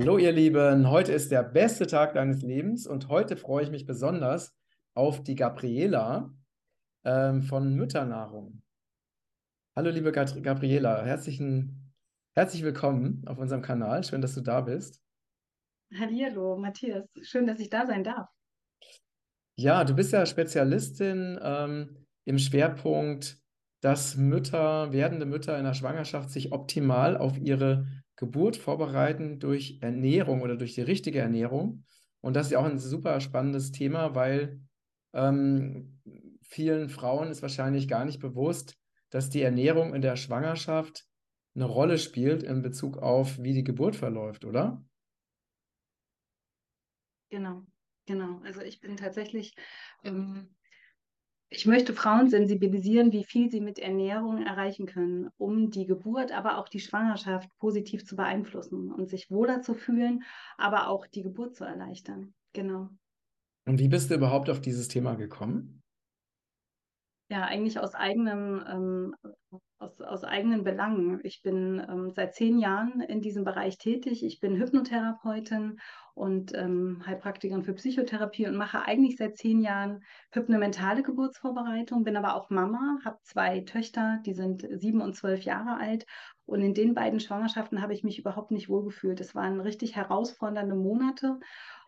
Hallo ihr Lieben, heute ist der beste Tag deines Lebens und heute freue ich mich besonders auf die Gabriela ähm, von Mütternahrung. Hallo liebe Gat Gabriela, herzlichen, herzlich willkommen auf unserem Kanal. Schön, dass du da bist. Hallo, Matthias. Schön, dass ich da sein darf. Ja, du bist ja Spezialistin ähm, im Schwerpunkt, dass Mütter, werdende Mütter in der Schwangerschaft sich optimal auf ihre Geburt vorbereiten durch Ernährung oder durch die richtige Ernährung. Und das ist ja auch ein super spannendes Thema, weil ähm, vielen Frauen ist wahrscheinlich gar nicht bewusst, dass die Ernährung in der Schwangerschaft eine Rolle spielt in Bezug auf, wie die Geburt verläuft, oder? Genau, genau. Also ich bin tatsächlich ähm, ich möchte Frauen sensibilisieren, wie viel sie mit Ernährung erreichen können, um die Geburt, aber auch die Schwangerschaft positiv zu beeinflussen und sich wohler zu fühlen, aber auch die Geburt zu erleichtern. Genau. Und wie bist du überhaupt auf dieses Thema gekommen? Ja, eigentlich aus eigenem, ähm, aus, aus eigenen Belangen. Ich bin ähm, seit zehn Jahren in diesem Bereich tätig. Ich bin Hypnotherapeutin und ähm, Heilpraktikerin für Psychotherapie und mache eigentlich seit zehn Jahren hypnomentale Geburtsvorbereitung, bin aber auch Mama, habe zwei Töchter, die sind sieben und zwölf Jahre alt. Und in den beiden Schwangerschaften habe ich mich überhaupt nicht wohlgefühlt. Es waren richtig herausfordernde Monate.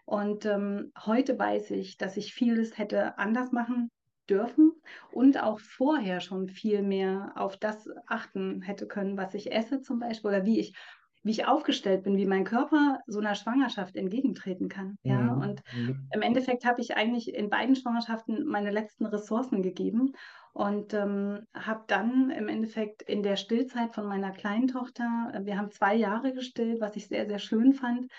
Und ähm, heute weiß ich, dass ich vieles hätte anders machen dürfen und auch vorher schon viel mehr auf das achten hätte können, was ich esse zum Beispiel oder wie ich wie ich aufgestellt bin, wie mein Körper so einer Schwangerschaft entgegentreten kann. Ja, mhm. und mhm. im Endeffekt habe ich eigentlich in beiden Schwangerschaften meine letzten Ressourcen gegeben und ähm, habe dann im Endeffekt in der Stillzeit von meiner kleinen Tochter, wir haben zwei Jahre gestillt, was ich sehr, sehr schön fand,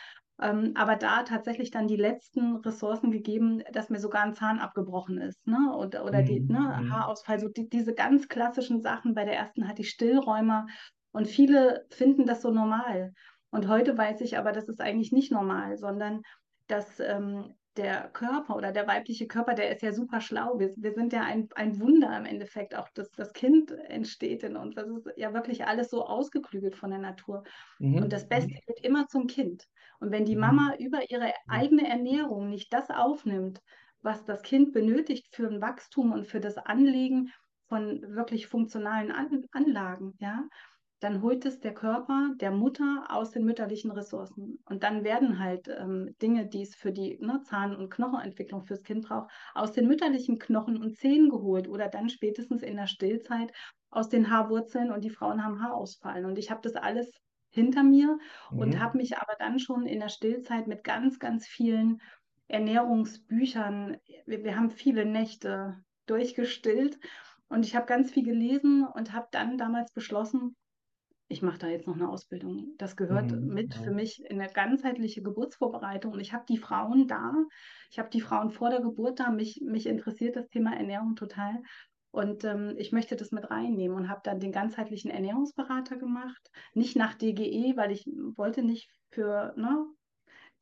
ähm, aber da tatsächlich dann die letzten Ressourcen gegeben, dass mir sogar ein Zahn abgebrochen ist, ne? Oder, oder mhm. die, ne? Mhm. Haarausfall, so die, diese ganz klassischen Sachen. Bei der ersten hatte ich Stillräumer und viele finden das so normal. Und heute weiß ich aber, das ist eigentlich nicht normal, sondern dass ähm, der Körper oder der weibliche Körper, der ist ja super schlau. Wir, wir sind ja ein, ein Wunder im Endeffekt. Auch das, das Kind entsteht in uns. Das ist ja wirklich alles so ausgeklügelt von der Natur. Mhm. Und das Beste wird immer zum Kind. Und wenn die mhm. Mama über ihre eigene Ernährung nicht das aufnimmt, was das Kind benötigt für ein Wachstum und für das Anlegen von wirklich funktionalen An Anlagen, ja, dann holt es der Körper der Mutter aus den mütterlichen Ressourcen. Und dann werden halt ähm, Dinge, die es für die ne, Zahn- und Knochenentwicklung fürs Kind braucht, aus den mütterlichen Knochen und Zähnen geholt oder dann spätestens in der Stillzeit aus den Haarwurzeln und die Frauen haben Haarausfallen. Und ich habe das alles hinter mir mhm. und habe mich aber dann schon in der Stillzeit mit ganz, ganz vielen Ernährungsbüchern, wir, wir haben viele Nächte durchgestillt und ich habe ganz viel gelesen und habe dann damals beschlossen, ich mache da jetzt noch eine Ausbildung. Das gehört mhm, mit ja. für mich in eine ganzheitliche Geburtsvorbereitung. Und ich habe die Frauen da, ich habe die Frauen vor der Geburt da. Mich, mich interessiert das Thema Ernährung total. Und ähm, ich möchte das mit reinnehmen und habe dann den ganzheitlichen Ernährungsberater gemacht. Nicht nach DGE, weil ich wollte nicht für ne,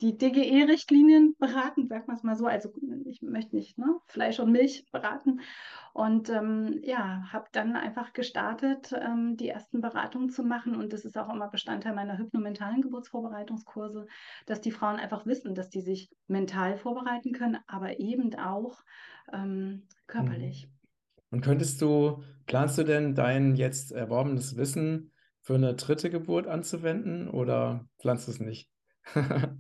die DGE-Richtlinien beraten, sagen wir es mal so. Also ich möchte nicht ne, Fleisch und Milch beraten. Und ähm, ja, habe dann einfach gestartet, ähm, die ersten Beratungen zu machen. Und das ist auch immer Bestandteil meiner hypnomentalen Geburtsvorbereitungskurse, dass die Frauen einfach wissen, dass die sich mental vorbereiten können, aber eben auch ähm, körperlich. Mhm. Und könntest du, planst du denn dein jetzt erworbenes Wissen für eine dritte Geburt anzuwenden oder planst du es nicht?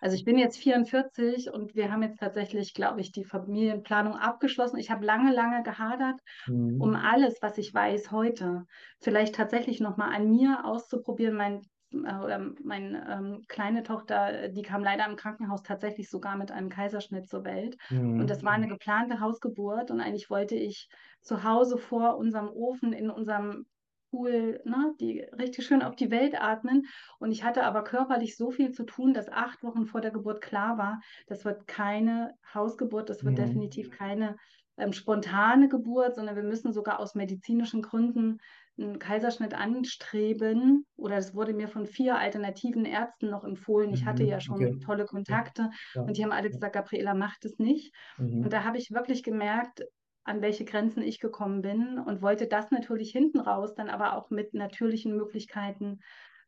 Also ich bin jetzt 44 und wir haben jetzt tatsächlich, glaube ich, die Familienplanung abgeschlossen. Ich habe lange, lange gehadert, mhm. um alles, was ich weiß heute, vielleicht tatsächlich nochmal an mir auszuprobieren. Mein äh, meine ähm, kleine Tochter, die kam leider im Krankenhaus tatsächlich sogar mit einem Kaiserschnitt zur Welt. Mhm. Und das war eine geplante Hausgeburt. Und eigentlich wollte ich zu Hause vor unserem Ofen in unserem Pool, ne, die richtig schön auf die Welt atmen. Und ich hatte aber körperlich so viel zu tun, dass acht Wochen vor der Geburt klar war, das wird keine Hausgeburt, das wird mhm. definitiv keine ähm, spontane Geburt, sondern wir müssen sogar aus medizinischen Gründen einen Kaiserschnitt anstreben. Oder es wurde mir von vier alternativen Ärzten noch empfohlen. Ich hatte mhm, ja schon okay. tolle Kontakte ja. und die haben alle gesagt, Gabriela, macht es nicht. Mhm. Und da habe ich wirklich gemerkt, an welche Grenzen ich gekommen bin und wollte das natürlich hinten raus dann aber auch mit natürlichen Möglichkeiten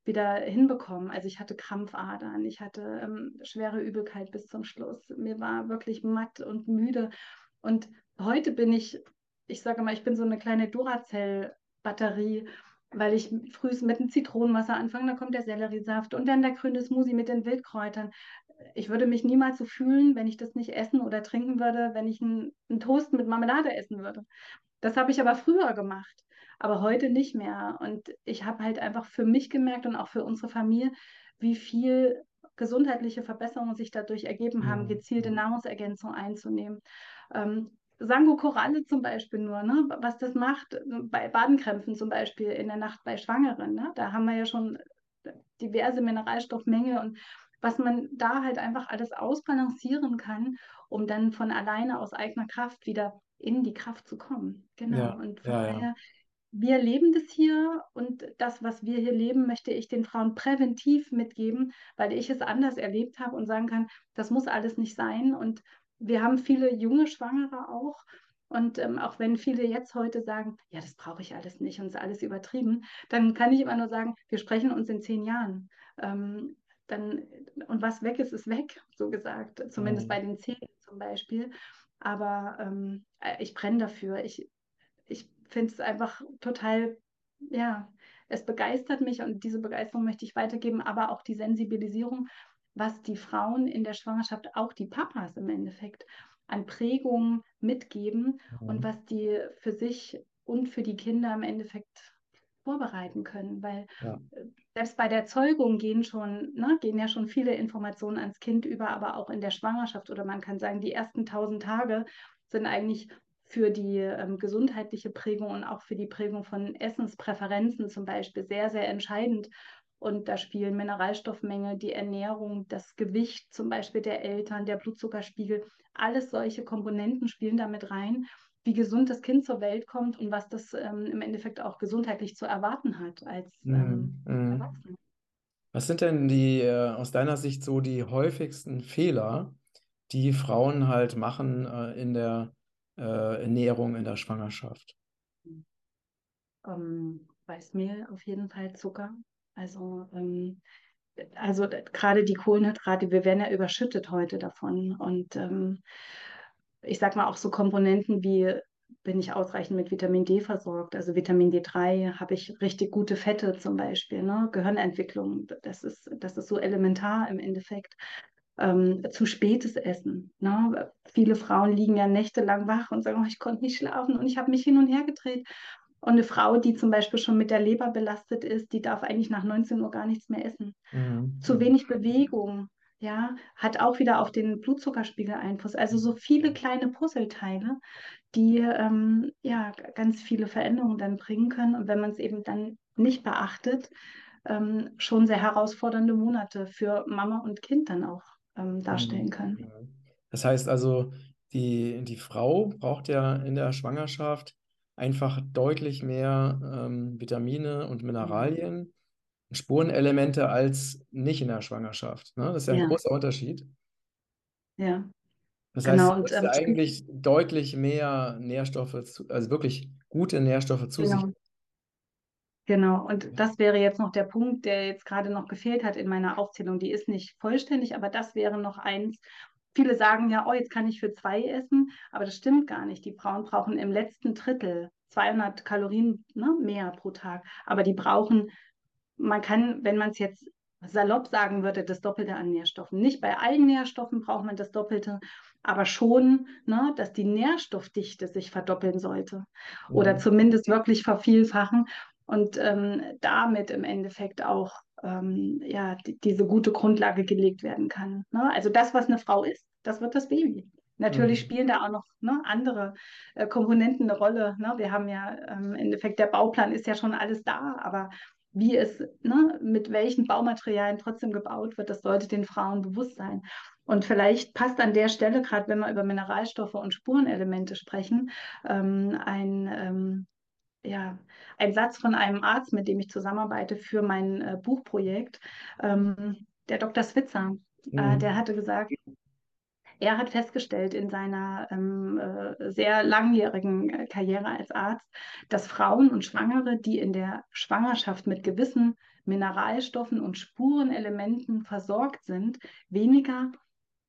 wieder hinbekommen. Also ich hatte Krampfadern, ich hatte ähm, schwere Übelkeit bis zum Schluss. Mir war wirklich matt und müde. Und heute bin ich, ich sage mal, ich bin so eine kleine Duracell-Batterie, weil ich früh mit dem Zitronenwasser anfange, dann kommt der Selleriesaft und dann der grüne Smoothie mit den Wildkräutern. Ich würde mich niemals so fühlen, wenn ich das nicht essen oder trinken würde, wenn ich einen, einen Toast mit Marmelade essen würde. Das habe ich aber früher gemacht, aber heute nicht mehr. Und ich habe halt einfach für mich gemerkt und auch für unsere Familie, wie viel gesundheitliche Verbesserungen sich dadurch ergeben haben, Mhm. gezielte Nahrungsergänzung einzunehmen. Ähm, Sango Koralle zum Beispiel nur, ne? was das macht bei Badenkrämpfen zum Beispiel in der Nacht bei Schwangeren. Ne? Da haben wir ja schon diverse Mineralstoffmenge und was man da halt einfach alles ausbalancieren kann, um dann von alleine aus eigener Kraft wieder in die Kraft zu kommen. Genau. Ja, Und von ja, ja. daher, wir leben das hier und das, was wir hier leben, möchte ich den Frauen präventiv mitgeben, weil ich es anders erlebt habe und sagen kann, das muss alles nicht sein. Und wir haben viele junge Schwangere auch. Und ähm, auch wenn viele jetzt heute sagen, ja, das brauche ich alles nicht und ist alles übertrieben, dann kann ich immer nur sagen, wir sprechen uns in zehn Jahren. Ähm, dann, und was weg ist, ist weg, so gesagt, zumindest Mhm. bei den Zähnen zum Beispiel. Aber ähm, äh, ich brenne dafür. Ich, ich finde es einfach total, ja, es begeistert mich und diese Begeisterung möchte ich weitergeben, aber auch die Sensibilisierung, was die Frauen in der Schwangerschaft, auch die Papas im Endeffekt, an Prägungen mitgeben und Mhm. was die für sich und für die Kinder im Endeffekt vorbereiten können, weil Ja. äh, selbst bei der Zeugung gehen schon, ne, gehen ja schon viele Informationen ans Kind über, aber auch in der Schwangerschaft oder man kann sagen, die ersten tausend Tage sind eigentlich für die ähm, gesundheitliche Prägung und auch für die Prägung von Essenspräferenzen zum Beispiel sehr, sehr entscheidend. Und da spielen Mineralstoffmenge, die Ernährung, das Gewicht zum Beispiel der Eltern, der Blutzuckerspiegel, alles solche Komponenten spielen damit rein, wie gesund das Kind zur Welt kommt und was das ähm, im Endeffekt auch gesundheitlich zu erwarten hat als Mhm. ähm, Mhm. Erwachsener. Was sind denn die, äh, aus deiner Sicht so die häufigsten Fehler, die Frauen halt machen, äh, in der, äh, Ernährung in der Schwangerschaft? Ähm, Weißmehl auf jeden Fall, Zucker. Also, ähm, also d- gerade die Kohlenhydrate, wir werden ja überschüttet heute davon. Und ähm, ich sag mal auch so Komponenten wie, bin ich ausreichend mit Vitamin D versorgt? Also Vitamin D3 habe ich richtig gute Fette zum Beispiel, ne? Gehirnentwicklung, das ist, das ist so elementar im Endeffekt. Ähm, zu spätes Essen. Ne? Viele Frauen liegen ja nächtelang wach und sagen, oh, ich konnte nicht schlafen und ich habe mich hin und her gedreht. Und eine Frau, die zum Beispiel schon mit der Leber belastet ist, die darf eigentlich nach 19 Uhr gar nichts mehr essen. Mhm. Zu Mhm. wenig Bewegung, ja, hat auch wieder auf den Blutzuckerspiegel Einfluss. Also so viele kleine Puzzleteile, die ähm, ja ganz viele Veränderungen dann bringen können. Und wenn man es eben dann nicht beachtet, ähm, schon sehr herausfordernde Monate für Mama und Kind dann auch ähm, darstellen Mhm. können. Mhm. Das heißt also, die, die Frau braucht ja in der Schwangerschaft einfach deutlich mehr ähm, Vitamine und Mineralien, Spurenelemente als nicht in der Schwangerschaft. Ne? Das ist ja ein Ja, großer Unterschied. ja, Das heißt, genau. sie Und ähm, eigentlich deutlich mehr Nährstoffe, zu, also wirklich gute Nährstoffe zu sich. genau. Genau, und das wäre jetzt noch der Punkt, der jetzt gerade noch gefehlt hat in meiner Aufzählung. Die ist nicht vollständig, aber das wäre noch eins. Viele sagen ja, oh, jetzt kann ich für zwei essen, aber das stimmt gar nicht. Die Frauen brauchen im letzten Drittel 200 Kalorien, ne, mehr pro Tag, aber die brauchen, man kann, wenn man es jetzt salopp sagen würde, das Doppelte an Nährstoffen. Nicht bei allen Nährstoffen braucht man das Doppelte, aber schon, ne, dass die Nährstoffdichte sich verdoppeln sollte oder Mhm. zumindest wirklich vervielfachen und ähm, damit im Endeffekt auch ähm, ja, die, diese gute Grundlage gelegt werden kann. Ne? Also das, was eine Frau ist, das wird das Baby. Natürlich Mhm. spielen da auch noch ne, andere äh, Komponenten eine Rolle. Ne? Wir haben ja ähm, im Endeffekt, der Bauplan ist ja schon alles da, aber wie es, ne, mit welchen Baumaterialien trotzdem gebaut wird, das sollte den Frauen bewusst sein. Und vielleicht passt an der Stelle, gerade wenn wir über Mineralstoffe und Spurenelemente sprechen, ähm, ein, ähm, ja, ein Satz von einem Arzt, mit dem ich zusammenarbeite für mein äh, Buchprojekt, ähm, der Dr. Switzer. Äh, der Mhm. hatte gesagt, er hat festgestellt in seiner ähm, äh, sehr langjährigen äh, Karriere als Arzt, dass Frauen und Schwangere, die in der Schwangerschaft mit gewissen Mineralstoffen und Spurenelementen versorgt sind, weniger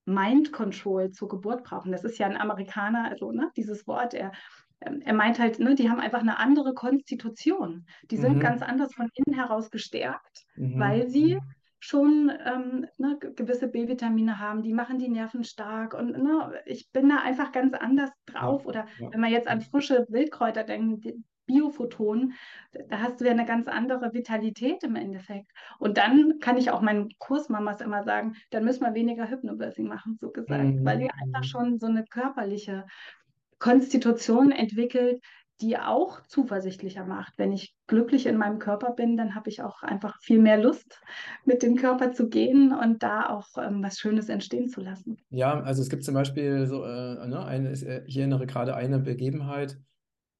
Mind Control zur Geburt brauchen. Das ist ja ein Amerikaner, also ne, dieses Wort, er, ähm, er meint halt, ne, die haben einfach eine andere Konstitution. Die sind Mhm. ganz anders von innen heraus gestärkt, Mhm. weil sie schon ähm, ne, gewisse B-Vitamine haben, die machen die Nerven stark und ne, ich bin da einfach ganz anders drauf. Oder ja. wenn man jetzt an frische Wildkräuter denkt, die Biophotonen, da hast du ja eine ganz andere Vitalität im Endeffekt. Und dann kann ich auch meinen Kursmamas immer sagen, dann müssen wir weniger Hypnobirthing machen, so gesagt, Mhm. weil ihr einfach Mhm. schon so eine körperliche Konstitution entwickelt, die auch zuversichtlicher macht. Wenn ich glücklich in meinem Körper bin, dann habe ich auch einfach viel mehr Lust, mit dem Körper zu gehen und da auch ähm, was Schönes entstehen zu lassen. Ja, also es gibt zum Beispiel so, äh, ne, eine, ich erinnere gerade eine Begebenheit,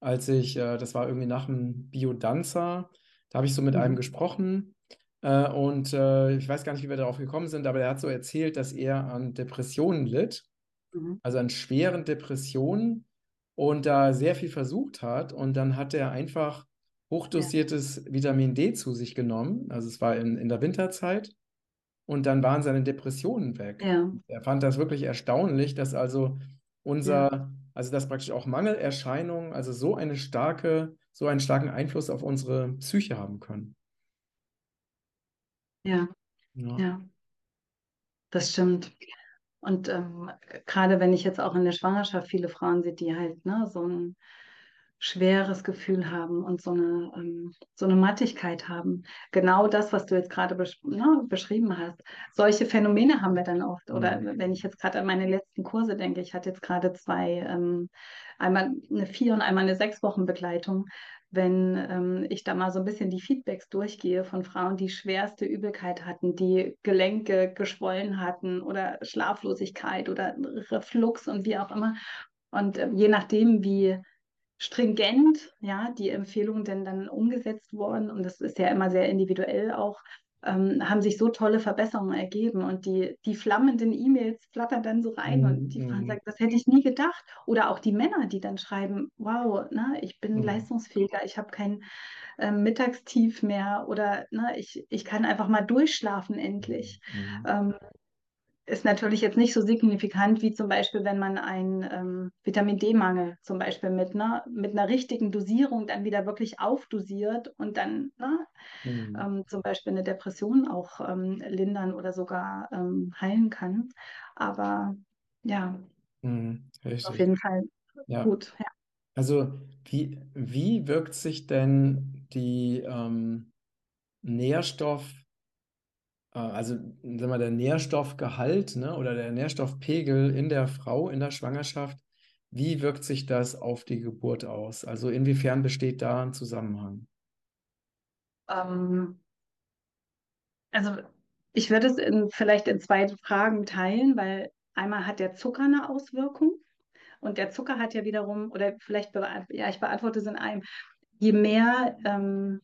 als ich, äh, das war irgendwie nach dem Biodanza, da habe ich so mit einem Mhm. gesprochen äh, und äh, ich weiß gar nicht, wie wir darauf gekommen sind, aber er hat so erzählt, dass er an Depressionen litt, Mhm. also an schweren Depressionen und da sehr viel versucht hat und dann hat er einfach hochdosiertes Vitamin D zu sich genommen, also es war in, in der Winterzeit und dann waren seine Depressionen weg. Ja, Er fand das wirklich erstaunlich, dass also unser, also dass praktisch auch Mangelerscheinungen, also so eine starke, so einen starken Einfluss auf unsere Psyche haben können. ja, Ja. ja, das stimmt. Und ähm, gerade wenn ich jetzt auch in der Schwangerschaft viele Frauen sehe, die halt ne, so ein schweres Gefühl haben und so eine, ähm, so eine Mattigkeit haben. Genau das, was du jetzt gerade besch ne, beschrieben hast. Solche Phänomene haben wir dann oft. Oder Mhm. wenn ich jetzt gerade an meine letzten Kurse denke, ich hatte jetzt gerade zwei, ähm, einmal eine vier und einmal eine sechs Wochen Begleitung. Wenn ähm, ich da mal so ein bisschen die Feedbacks durchgehe von Frauen, die schwerste Übelkeit hatten, die Gelenke geschwollen hatten oder Schlaflosigkeit oder Reflux und wie auch immer. Und ähm, je nachdem, wie stringent, ja, die Empfehlungen denn dann umgesetzt worden und das ist ja immer sehr individuell auch, ähm, haben sich so tolle Verbesserungen ergeben und die, die flammenden E-Mails flattern dann so rein und die Frauen Mhm. sagen, das hätte ich nie gedacht. Oder auch die Männer, die dann schreiben, wow, ne, ich bin Mhm. leistungsfähiger, ich habe kein ähm, Mittagstief mehr oder ne, ich, ich kann einfach mal durchschlafen endlich. Mhm. Ähm, ist natürlich jetzt nicht so signifikant wie zum Beispiel, wenn man einen ähm, Vitamin D-Mangel zum Beispiel mit, ne, mit einer richtigen Dosierung dann wieder wirklich aufdosiert und dann ne, Mhm. ähm, zum Beispiel eine Depression auch ähm, lindern oder sogar ähm, heilen kann. Aber ja, Mhm. auf jeden Fall Ja. gut. Ja. Also wie, wie wirkt sich denn die ähm, Nährstoff, äh, also sagen wir, der Nährstoffgehalt, ne, oder der Nährstoffpegel in der Frau in der Schwangerschaft, wie wirkt sich das auf die Geburt aus? Also inwiefern besteht da ein Zusammenhang? Ähm, also ich würde es in, vielleicht in zwei Fragen teilen, weil einmal hat der Zucker eine Auswirkung. Und der Zucker hat ja wiederum, oder vielleicht, ja, ich beantworte es in einem, je mehr ähm,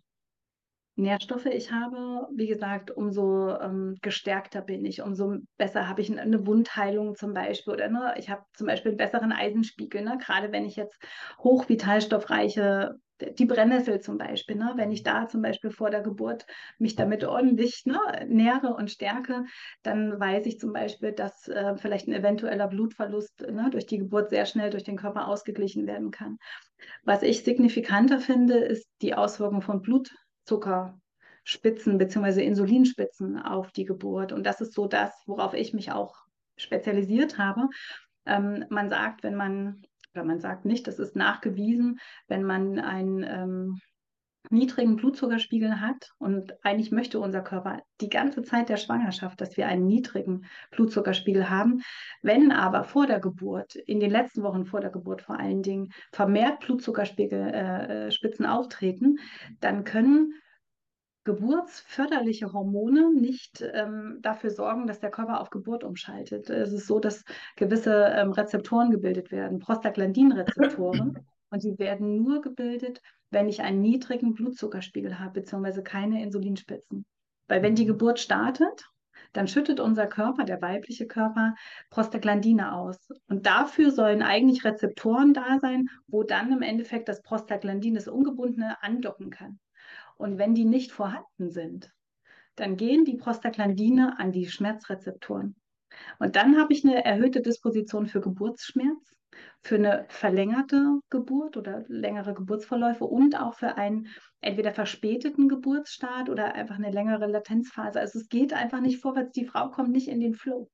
Nährstoffe ich habe, wie gesagt, umso ähm, gestärkter bin ich, umso besser habe ich eine Wundheilung zum Beispiel oder ne, ich habe zum Beispiel einen besseren Eisenspiegel, ne, gerade wenn ich jetzt hochvitalstoffreiche, die Brennnessel zum Beispiel, ne, wenn ich da zum Beispiel vor der Geburt mich damit ordentlich ne, nähere und stärke, dann weiß ich zum Beispiel, dass äh, vielleicht ein eventueller Blutverlust ne, durch die Geburt sehr schnell durch den Körper ausgeglichen werden kann. Was ich signifikanter finde, ist die Auswirkung von Blutzuckerspitzen bzw. Insulinspitzen auf die Geburt. Und das ist so das, worauf ich mich auch spezialisiert habe. Ähm, man sagt, wenn man, oder man sagt nicht, das ist nachgewiesen, wenn man einen ähm, niedrigen Blutzuckerspiegel hat und eigentlich möchte unser Körper die ganze Zeit der Schwangerschaft, dass wir einen niedrigen Blutzuckerspiegel haben. Wenn aber vor der Geburt, in den letzten Wochen vor der Geburt vor allen Dingen, vermehrt Blutzuckerspitzenspitzen äh, auftreten, dann können geburtsförderliche Hormone nicht ähm, dafür sorgen, dass der Körper auf Geburt umschaltet. Es ist so, dass gewisse ähm, Rezeptoren gebildet werden, Prostaglandinrezeptoren, und die werden nur gebildet, wenn ich einen niedrigen Blutzuckerspiegel habe, beziehungsweise keine Insulinspitzen. Weil wenn die Geburt startet, dann schüttet unser Körper, der weibliche Körper, Prostaglandine aus. Und dafür sollen eigentlich Rezeptoren da sein, wo dann im Endeffekt das Prostaglandin, das Ungebundene, andocken kann. Und wenn die nicht vorhanden sind, dann gehen die Prostaglandine an die Schmerzrezeptoren. Und dann habe ich eine erhöhte Disposition für Geburtsschmerz, für eine verlängerte Geburt oder längere Geburtsverläufe und auch für einen entweder verspäteten Geburtsstart oder einfach eine längere Latenzphase. Also es geht einfach nicht vorwärts, die Frau kommt nicht in den Flow.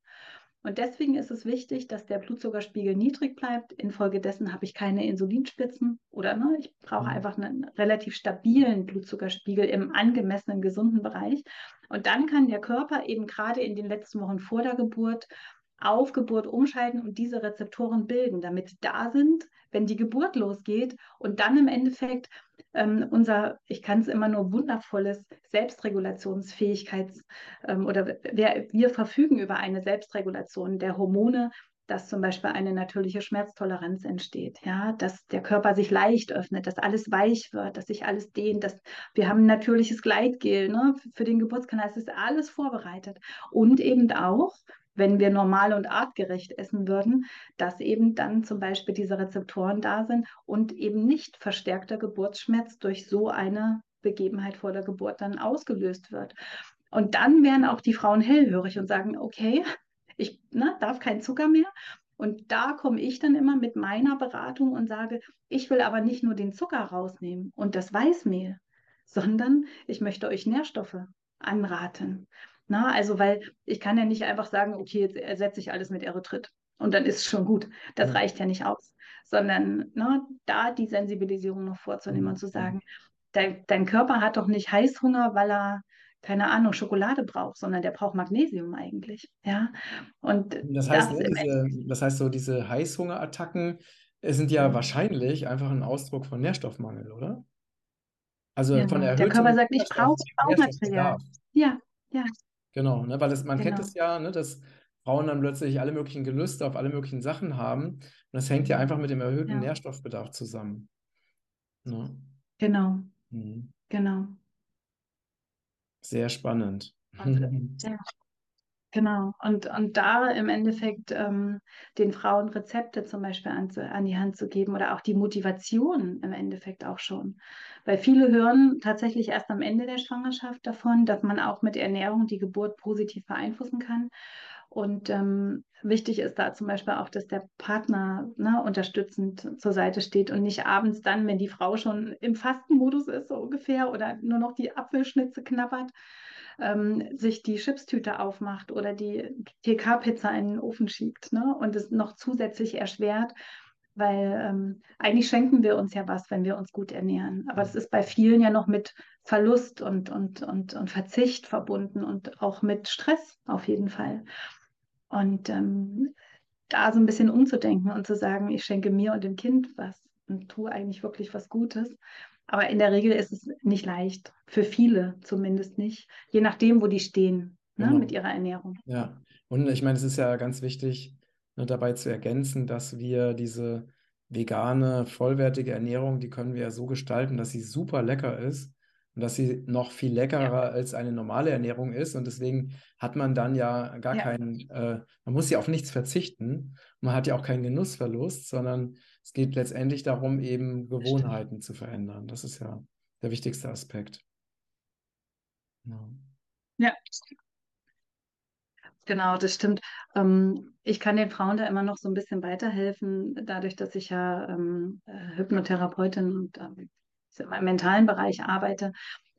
Und deswegen ist es wichtig, dass der Blutzuckerspiegel niedrig bleibt. Infolgedessen habe ich keine Insulinspitzen oder ne, ich brauche mhm. einfach einen relativ stabilen Blutzuckerspiegel im angemessenen, gesunden Bereich. Und dann kann der Körper eben gerade in den letzten Wochen vor der Geburt auf Geburt umschalten und diese Rezeptoren bilden, damit da sind, wenn die Geburt losgeht und dann im Endeffekt ähm, unser, ich kann es immer nur wundervolles Selbstregulationsfähigkeits ähm, oder wir, wir verfügen über eine Selbstregulation der Hormone, dass zum Beispiel eine natürliche Schmerztoleranz entsteht, ja, dass der Körper sich leicht öffnet, dass alles weich wird, dass sich alles dehnt, dass wir haben ein natürliches Gleitgel ne, für den Geburtskanal, es ist alles vorbereitet. Und eben auch wenn wir normal und artgerecht essen würden, dass eben dann zum Beispiel diese Rezeptoren da sind und eben nicht verstärkter Geburtsschmerz durch so eine Begebenheit vor der Geburt dann ausgelöst wird. Und dann wären auch die Frauen hellhörig und sagen, okay, ich ne, darf kein Zucker mehr. Und da komme ich dann immer mit meiner Beratung und sage, ich will aber nicht nur den Zucker rausnehmen und das Weißmehl, sondern ich möchte euch Nährstoffe anraten. Na, also, weil ich kann ja nicht einfach sagen, okay, jetzt ersetze ich alles mit Erythrit und dann ist es schon gut. Das ja. reicht ja nicht aus, sondern na, da die Sensibilisierung noch vorzunehmen und zu sagen, dein, dein Körper hat doch nicht Heißhunger, weil er keine Ahnung, Schokolade braucht, sondern der braucht Magnesium eigentlich. Ja. Und das heißt, das, ne, diese, das heißt so, diese Heißhungerattacken sind ja wahrscheinlich einfach ein Ausdruck von Nährstoffmangel, oder? Also ja, von erhöhtem Der Körper sagt, ich brauche Material. Ja, ja. Genau, ne? weil es, man genau. kennt es ja, ne, dass Frauen dann plötzlich alle möglichen Gelüste auf alle möglichen Sachen haben. Und das hängt ja einfach mit dem erhöhten ja. Nährstoffbedarf zusammen. Ne? Genau. Mhm. Genau. Sehr spannend. Ja. Genau. Und, und da im Endeffekt ähm, den Frauen Rezepte zum Beispiel an, an die Hand zu geben oder auch die Motivation im Endeffekt auch schon. Weil viele hören tatsächlich erst am Ende der Schwangerschaft davon, dass man auch mit Ernährung die Geburt positiv beeinflussen kann. Und ähm, wichtig ist da zum Beispiel auch, dass der Partner ne, unterstützend zur Seite steht und nicht abends dann, wenn die Frau schon im Fastenmodus ist, so ungefähr, oder nur noch die Apfelschnitze knabbert, ähm, sich die Chipstüte aufmacht oder die TK-Pizza in den Ofen schiebt ne? und es noch zusätzlich erschwert, weil ähm, eigentlich schenken wir uns ja was, wenn wir uns gut ernähren. Aber es ist bei vielen ja noch mit Verlust und, und, und, und Verzicht verbunden und auch mit Stress auf jeden Fall. Und ähm, da so ein bisschen umzudenken und zu sagen, ich schenke mir und dem Kind was und tue eigentlich wirklich was Gutes. Aber in der Regel ist es nicht leicht, für viele zumindest nicht, je nachdem, wo die stehen ne, genau. mit ihrer Ernährung. Ja, und ich meine, es ist ja ganz wichtig, ne, dabei zu ergänzen, dass wir diese vegane, vollwertige Ernährung, die können wir ja so gestalten, dass sie super lecker ist und dass sie noch viel leckerer ja. als eine normale Ernährung ist. Und deswegen hat man dann ja gar ja. keinen, äh, man muss ja auf nichts verzichten. Man hat ja auch keinen Genussverlust, sondern es geht letztendlich darum, eben Gewohnheiten zu verändern. Das ist ja der wichtigste Aspekt. Ja. ja. Genau, das stimmt. Ähm, ich kann den Frauen da immer noch so ein bisschen weiterhelfen, dadurch, dass ich ja ähm, äh, Hypnotherapeutin und ähm, im mentalen Bereich arbeite.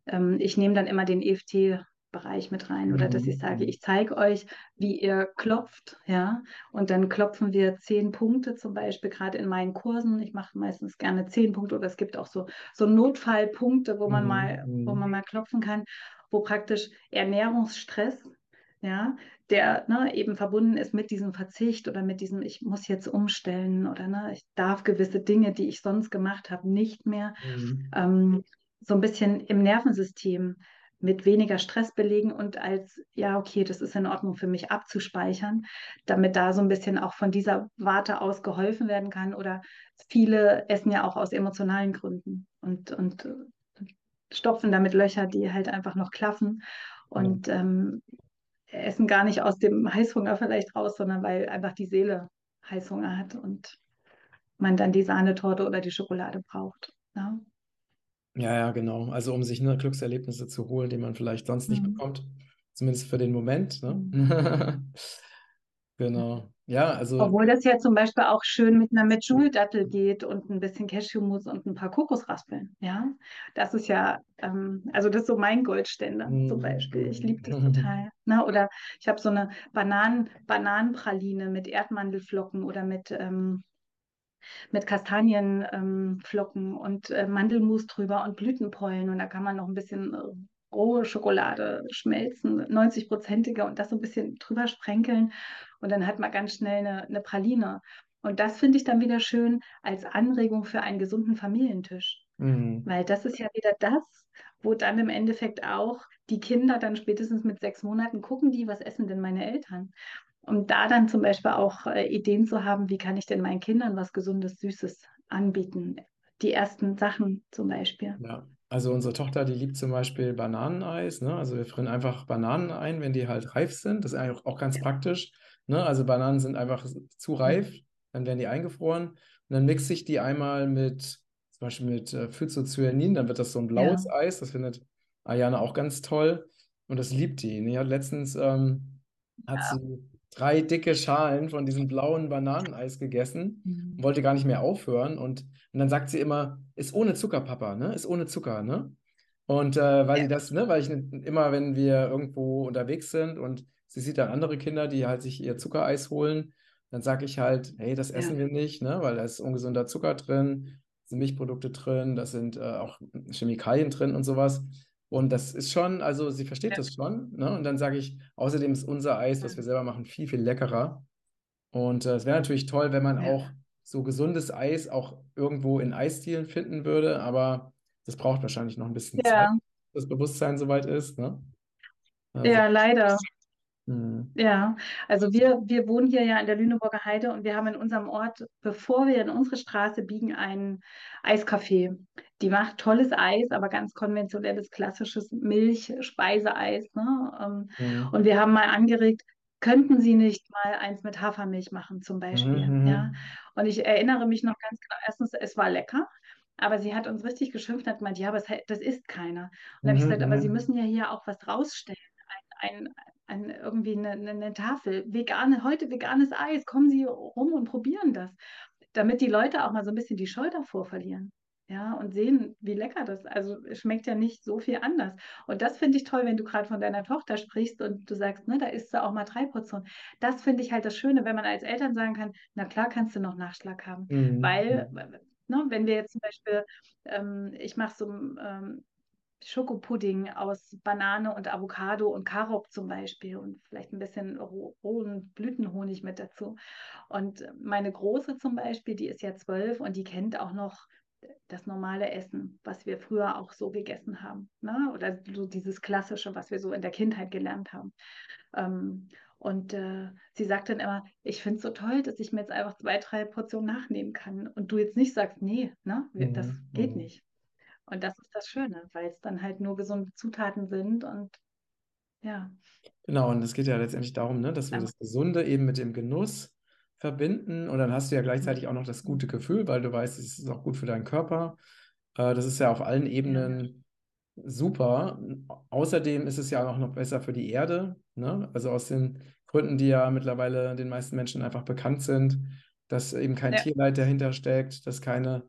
Ähm, ich nehme dann immer den EFT Bereich mit rein oder dass ich sage, mhm. ich zeige euch, wie ihr klopft, ja, und dann klopfen wir zehn Punkte zum Beispiel gerade in meinen Kursen. Ich mache meistens gerne zehn Punkte oder es gibt auch so, so Notfallpunkte, wo man mhm. mal, wo man mal klopfen kann, wo praktisch Ernährungsstress, ja, der ne, eben verbunden ist mit diesem Verzicht oder mit diesem, ich muss jetzt umstellen oder ne, ich darf gewisse Dinge, die ich sonst gemacht habe, nicht mehr. Mhm. Ähm, so ein bisschen im Nervensystem mit weniger Stress belegen und als, ja, okay, das ist in Ordnung für mich abzuspeichern, damit da so ein bisschen auch von dieser Warte aus geholfen werden kann. Oder viele essen ja auch aus emotionalen Gründen und, und stopfen damit Löcher, die halt einfach noch klaffen und ähm, essen gar nicht aus dem Heißhunger vielleicht raus, sondern weil einfach die Seele Heißhunger hat und man dann die Sahnetorte oder die Schokolade braucht. Ja. Ja, ja, genau. Also um sich ne, Glückserlebnisse zu holen, die man vielleicht sonst nicht Mhm. bekommt. Zumindest für den Moment, ne? Mhm. Genau. Ja, also Obwohl das ja zum Beispiel auch schön mit einer Medjool-Dattel geht und ein bisschen Cashewmus und ein paar Kokosraspeln. Ja, das ist ja, ähm, also das ist so mein Goldständer zum Beispiel. Ich liebe das total. Na, oder ich habe so eine Bananen, Bananenpraline mit Erdmandelflocken oder mit, ähm, mit Kastanienflocken ähm, und äh, Mandelmus drüber und Blütenpollen. Und da kann man noch ein bisschen äh, rohe Schokolade schmelzen, 90-prozentige und das so ein bisschen drüber sprenkeln. Und dann hat man ganz schnell eine, eine Praline. Und das finde ich dann wieder schön als Anregung für einen gesunden Familientisch. mm, Weil das ist ja wieder das, wo dann im Endeffekt auch die Kinder dann spätestens mit sechs Monaten gucken, die, was essen denn meine Eltern? Um da dann zum Beispiel auch äh, Ideen zu haben, wie kann ich denn meinen Kindern was Gesundes, Süßes anbieten? Die ersten Sachen zum Beispiel. ja. Also unsere Tochter, die liebt zum Beispiel Bananeneis, ne? Also wir frieren einfach Bananen ein, wenn die halt reif sind. Das ist eigentlich auch ganz praktisch, ne? Also Bananen sind einfach zu reif, dann werden die eingefroren und dann mixe ich die einmal mit, zum Beispiel mit äh, Phycocyanin, dann wird das so ein blaues Ja, Eis. Das findet Ayana auch ganz toll und das liebt die. Hat letztens ähm, hat ja. sie drei dicke Schalen von diesem blauen Bananeneis gegessen und Mhm. wollte gar nicht mehr aufhören. Und, und dann sagt sie immer, ist ohne Zucker, Papa, ne? Ist ohne Zucker, ne? Und äh, weil Ja, sie das, ne, weil ich immer, wenn wir irgendwo unterwegs sind und sie sieht dann andere Kinder, die halt sich ihr Zuckereis holen, dann sage ich halt, hey, das ja, essen wir nicht, ne? Weil da ist ungesunder Zucker drin, sind Milchprodukte drin, da sind äh, auch Chemikalien drin und sowas. Und das ist schon, also sie versteht ja, das schon, ne? Und dann sage ich, außerdem ist unser Eis, was wir selber machen, viel, viel leckerer. Und äh, es wäre natürlich toll, wenn man ja. auch so gesundes Eis auch irgendwo in Eisdielen finden würde, aber das braucht wahrscheinlich noch ein bisschen Zeit, Ja, bis das Bewusstsein soweit ist, ne? Also, ja, leider. hm, Ja, also wir, wir wohnen hier ja in der Lüneburger Heide und wir haben in unserem Ort, bevor wir in unsere Straße biegen, ein Eiscafé. Die macht tolles Eis, aber ganz konventionelles, klassisches Milch-Speiseeis. Ne? Ähm, hm, Und wir haben mal angeregt, könnten Sie nicht mal eins mit Hafermilch machen, zum mhm, Beispiel. Ja? mhm, Und ich erinnere mich noch ganz genau, erstens, es war lecker. Aber sie hat uns richtig geschimpft und hat gemeint, ja, aber das isst keiner. Und da habe ich mhm, gesagt, aber Sie mhm, müssen ja hier auch was rausstellen ein, ein, irgendwie eine, eine Tafel, vegane, heute veganes Eis, kommen Sie rum und probieren das, damit die Leute auch mal so ein bisschen die Scheu davor verlieren. Ja, und sehen, wie lecker das. Also es schmeckt ja nicht so viel anders. Und das finde ich toll, wenn du gerade von deiner Tochter sprichst und du sagst, ne, da isst du auch mal drei Portionen. Das finde ich halt das Schöne, wenn man als Eltern sagen kann, na klar kannst du noch Nachschlag haben. mhm, Weil, ne, wenn wir jetzt zum Beispiel, ähm, ich mache so ähm, Schokopudding aus Banane und Avocado und Karob zum Beispiel und vielleicht ein bisschen rohen Blütenhonig mit dazu. Und meine Große zum Beispiel, die ist ja zwölf und die kennt auch noch das normale Essen, was wir früher auch so gegessen haben. Ne? Oder so dieses Klassische, was wir so in der Kindheit gelernt haben. Ähm, und äh, sie sagt dann immer, ich finde es so toll, dass ich mir jetzt einfach zwei, drei Portionen nachnehmen kann. Und du jetzt nicht sagst, nee, ne, das mhm, geht mhm. nicht. Und das ist das Schöne, weil es dann halt nur gesunde Zutaten sind und ja, Genau, und es geht ja letztendlich darum, ne, dass wir einfach. das Gesunde eben mit dem Genuss verbinden und dann hast du ja gleichzeitig auch noch das gute Gefühl, weil du weißt, es ist auch gut für deinen Körper. Äh, das ist ja auf allen Ebenen super. Außerdem ist es ja auch noch besser für die Erde, ne? Also aus den Gründen, die ja mittlerweile den meisten Menschen einfach bekannt sind, dass eben kein ja, Tierleid dahinter steckt, dass keine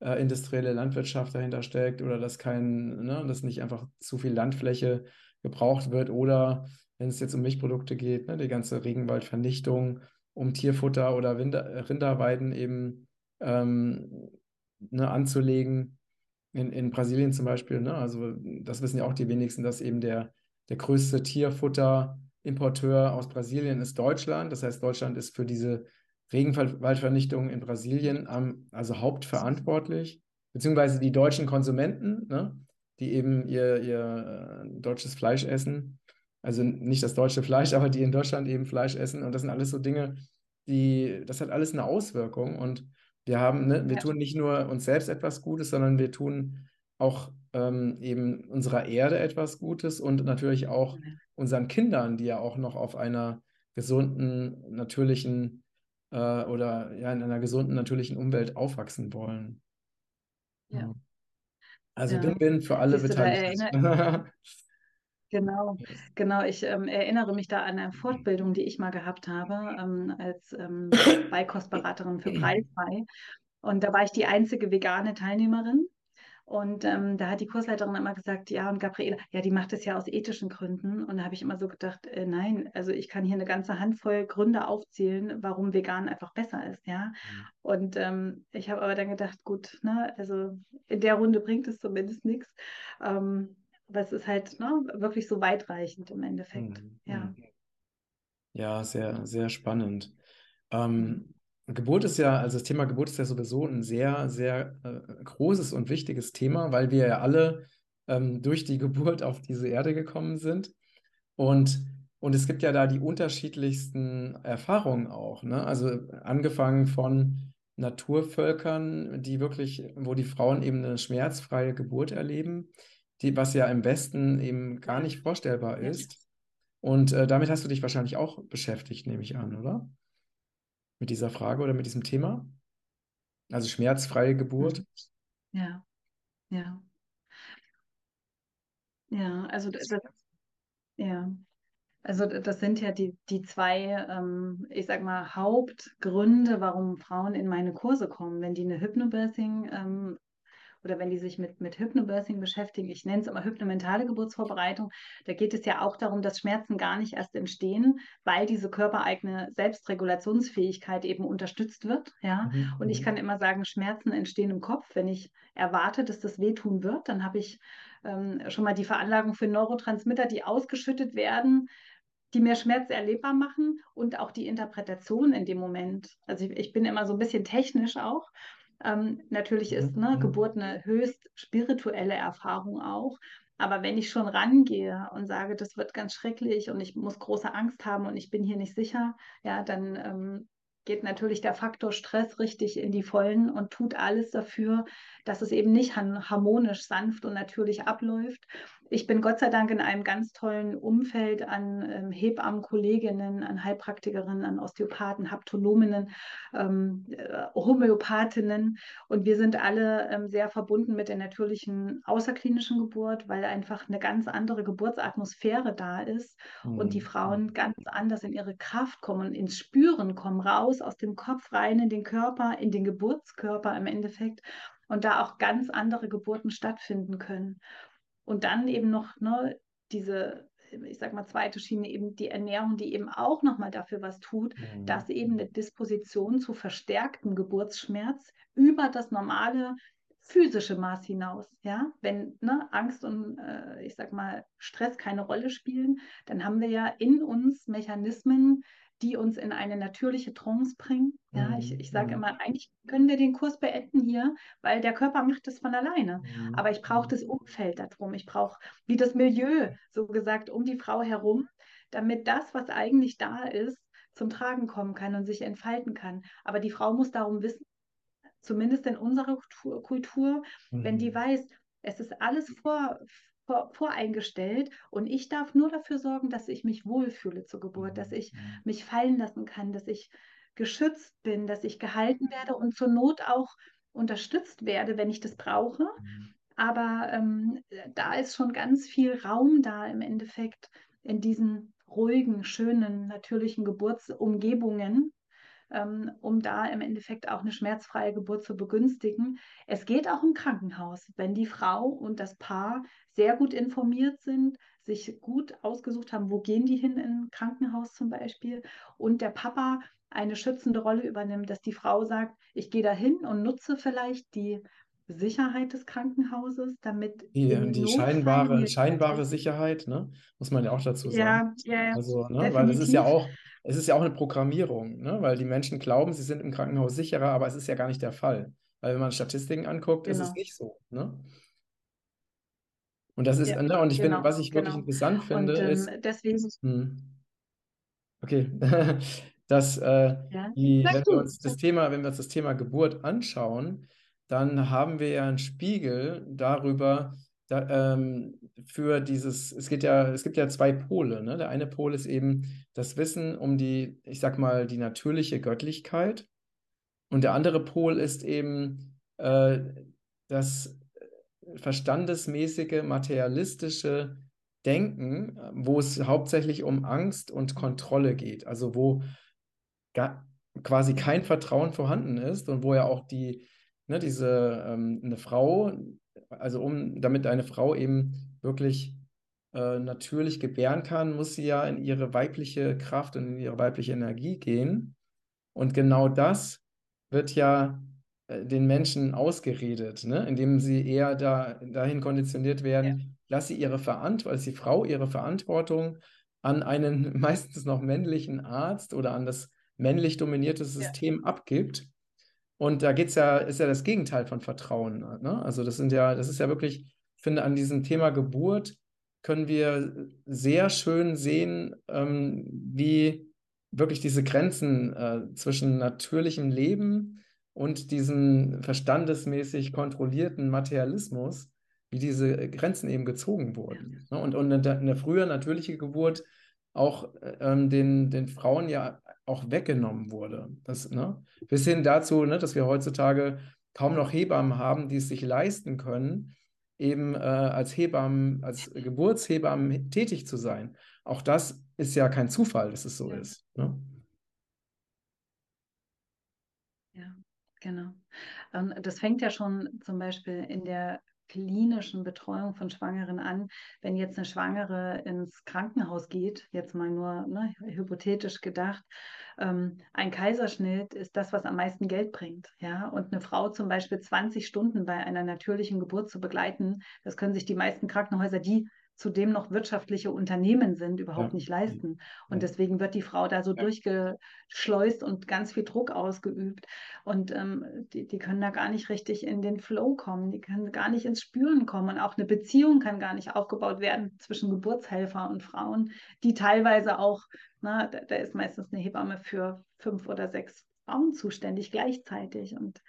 äh, industrielle Landwirtschaft dahinter steckt oder dass kein, ne, dass nicht einfach zu viel Landfläche gebraucht wird oder wenn es jetzt um Milchprodukte geht, ne, die ganze Regenwaldvernichtung, um Tierfutter oder Rinder, Rinderweiden eben ähm, ne, anzulegen in, in Brasilien zum Beispiel, ne? Also das wissen ja auch die wenigsten, dass eben der, der größte Tierfutterimporteur aus Brasilien ist Deutschland. Das heißt, Deutschland ist für diese Regenwaldvernichtung in Brasilien am, also hauptverantwortlich, beziehungsweise die deutschen Konsumenten, ne? Die eben ihr, ihr äh, deutsches Fleisch essen. Also nicht das deutsche Fleisch, aber die in Deutschland eben Fleisch essen. Und das sind alles so Dinge, die, das hat alles eine Auswirkung. Und wir haben, ne, wir ja, tun nicht nur uns selbst etwas Gutes, sondern wir tun auch ähm, eben unserer Erde etwas Gutes und natürlich auch unseren Kindern, die ja auch noch auf einer gesunden, natürlichen äh, oder ja in einer gesunden, natürlichen Umwelt aufwachsen wollen. ja. Ja. Also Win-Win für alle Beteiligten. Genau, genau. Ich ähm, erinnere mich da an eine Fortbildung, die ich mal gehabt habe, ähm, als ähm, Beikostberaterin für Preisfrei. Und da war ich die einzige vegane Teilnehmerin. Und ähm, da hat die Kursleiterin immer gesagt, ja, und Gabriele, ja, die macht es ja aus ethischen Gründen. Und da habe ich immer so gedacht, äh, nein, also ich kann hier eine ganze Handvoll Gründe aufzählen, warum vegan einfach besser ist, ja. Mhm. Und ähm, ich habe aber dann gedacht, gut, ne, also in der Runde bringt es zumindest nichts. Ähm, aber es ist halt ne, wirklich so weitreichend im Endeffekt. Mhm. Ja. Mhm. Ja, sehr, sehr spannend. Ähm, mhm. Geburt ist ja, also das Thema Geburt ist ja sowieso ein sehr, sehr äh, großes und wichtiges Thema, weil wir ja alle ähm, durch die Geburt auf diese Erde gekommen sind. Und, und es gibt ja da die unterschiedlichsten Erfahrungen auch. Ne? Also angefangen von Naturvölkern, die wirklich, wo die Frauen eben eine schmerzfreie Geburt erleben, die, was ja im Westen eben gar nicht vorstellbar ist. Und äh, damit hast du dich wahrscheinlich auch beschäftigt, nehme ich an, oder? Mit dieser Frage oder mit diesem Thema? Also schmerzfreie Geburt? Ja, ja. Ja, also das, ja. Also das sind ja die, die zwei, ähm, ich sag mal, Hauptgründe, warum Frauen in meine Kurse kommen. Wenn die eine Hypnobirthing ähm, oder wenn die sich mit, mit Hypnobirthing beschäftigen, ich nenne es immer hypnomentale Geburtsvorbereitung, da geht es ja auch darum, dass Schmerzen gar nicht erst entstehen, weil diese körpereigene Selbstregulationsfähigkeit eben unterstützt wird. Ja? Mhm. Und ich mhm. kann immer sagen, Schmerzen entstehen im Kopf. Wenn ich erwarte, dass das wehtun wird, dann habe ich ähm, schon mal die Veranlagung für Neurotransmitter, die ausgeschüttet werden, die mehr Schmerz erlebbar machen und auch die Interpretation in dem Moment. Also ich, ich bin immer so ein bisschen technisch auch ähm, natürlich ist ne, mhm. Geburt eine höchst spirituelle Erfahrung auch. Aber wenn ich schon rangehe und sage, das wird ganz schrecklich und ich muss große Angst haben und ich bin hier nicht sicher, ja, dann ähm, geht natürlich der Faktor Stress richtig in die Vollen und tut alles dafür, dass es eben nicht harmonisch, sanft und natürlich abläuft. Ich bin Gott sei Dank in einem ganz tollen Umfeld an ähm, Hebammenkolleginnen, an Heilpraktikerinnen, an Osteopathen, Haptonominnen, ähm, äh, Homöopathinnen und wir sind alle ähm, sehr verbunden mit der natürlichen außerklinischen Geburt, weil einfach eine ganz andere Geburtsatmosphäre da ist mhm. und die mhm. Frauen ganz anders in ihre Kraft kommen, ins Spüren kommen, raus aus dem Kopf rein in den Körper, in den Geburtskörper im Endeffekt und da auch ganz andere Geburten stattfinden können. Und dann eben noch ne, diese, ich sag mal, zweite Schiene, eben die Ernährung, die eben auch nochmal dafür was tut, mhm. dass eben eine Disposition zu verstärktem Geburtsschmerz über das normale physische Maß hinaus. Ja, wenn ne, Angst und äh, ich sag mal Stress keine Rolle spielen, dann haben wir ja in uns Mechanismen, die uns in eine natürliche Trance bringen. Ja, mhm. ich, ich sage mhm. immer, eigentlich können wir den Kurs beenden hier, weil der Körper macht das von alleine. Mhm. Aber ich brauche das Umfeld darum. Ich brauche wie das Milieu, so gesagt, um die Frau herum, damit das, was eigentlich da ist, zum Tragen kommen kann und sich entfalten kann. Aber die Frau muss darum wissen, zumindest in unserer Kultur, mhm. wenn die mhm. weiß, es ist alles vor, voreingestellt und ich darf nur dafür sorgen, dass ich mich wohlfühle zur Geburt, dass ich mich fallen lassen kann, dass ich geschützt bin, dass ich gehalten werde und zur Not auch unterstützt werde, wenn ich das brauche. Mhm. Aber ähm, da ist schon ganz viel Raum da im Endeffekt in diesen ruhigen, schönen, natürlichen Geburtsumgebungen, ähm, um da im Endeffekt auch eine schmerzfreie Geburt zu begünstigen. Es geht auch im Krankenhaus, wenn die Frau und das Paar sehr gut informiert sind, sich gut ausgesucht haben, wo gehen die hin in ein Krankenhaus zum Beispiel und der Papa eine schützende Rolle übernimmt, dass die Frau sagt, ich gehe dahin und nutze vielleicht die Sicherheit des Krankenhauses, damit die, die scheinbare, scheinbare Sicherheit, ne? muss man ja auch dazu sagen. Ja, ja. Also, ne? weil es ist ja auch, es ist ja auch eine Programmierung, ne? weil die Menschen glauben, sie sind im Krankenhaus sicherer, aber es ist ja gar nicht der Fall. Weil wenn man Statistiken anguckt, genau. ist es genau. nicht so. Ne? Und das ist, ja, ne? und ich genau, finde, was ich wirklich genau. interessant finde, und, ähm, ist. Deswegen. Hm, okay. dass äh, ja. die, wenn wir uns das Thema, wenn wir uns das Thema Geburt anschauen, dann haben wir ja einen Spiegel darüber, da, ähm, für dieses, es geht ja, es gibt ja zwei Pole. Ne? Der eine Pol ist eben das Wissen um die, ich sag mal, die natürliche Göttlichkeit. Und der andere Pol ist eben äh, das verstandesmäßige, materialistische Denken, wo es hauptsächlich um Angst und Kontrolle geht. Also wo gar, quasi kein Vertrauen vorhanden ist und wo ja auch die, ne, diese, ähm, eine Frau, also um, damit eine Frau eben wirklich äh, natürlich gebären kann, muss sie ja in ihre weibliche Kraft und in ihre weibliche Energie gehen. Und genau das wird ja äh, den Menschen ausgeredet, ne? indem sie eher da, dahin konditioniert werden, ja. dass sie ihre Verantwortung, die Frau ihre Verantwortung an einen meistens noch männlichen Arzt oder an das männlich dominierte System ja. abgibt. Und da geht's ja, ist ja das Gegenteil von Vertrauen. Ne? Also das sind ja, das ist ja wirklich, ich finde, an diesem Thema Geburt können wir sehr schön sehen, ähm, wie wirklich diese Grenzen äh, zwischen natürlichem Leben und diesem verstandesmäßig kontrollierten Materialismus, wie diese Grenzen eben gezogen wurden. Ne? Und, und eine, eine frühe natürliche Geburt auch ähm, den, den Frauen ja auch weggenommen wurde. Das, ne? Bis hin dazu, ne, dass wir heutzutage kaum noch Hebammen haben, die es sich leisten können, eben äh, als Hebammen, als Geburtshebammen tätig zu sein. Auch das ist ja kein Zufall, dass es so ja. ist. Ne? Ja, genau. Ähm, das fängt ja schon zum Beispiel in der klinischen Betreuung von Schwangeren an. Wenn jetzt eine Schwangere ins Krankenhaus geht, jetzt mal nur ne, hypothetisch gedacht, ähm, ein Kaiserschnitt ist das, was am meisten Geld bringt. Ja? Und eine Frau zum Beispiel 20 Stunden bei einer natürlichen Geburt zu begleiten, das können sich die meisten Krankenhäuser, die zudem noch wirtschaftliche Unternehmen sind, überhaupt ja. nicht leisten. Und deswegen wird die Frau da so ja. durchgeschleust und ganz viel Druck ausgeübt. Und ähm, die, die können da gar nicht richtig in den Flow kommen, die können gar nicht ins Spüren kommen. Und auch eine Beziehung kann gar nicht aufgebaut werden zwischen Geburtshelfer und Frauen, die teilweise auch, na, da, da ist meistens eine Hebamme für fünf oder sechs Frauen zuständig gleichzeitig. Und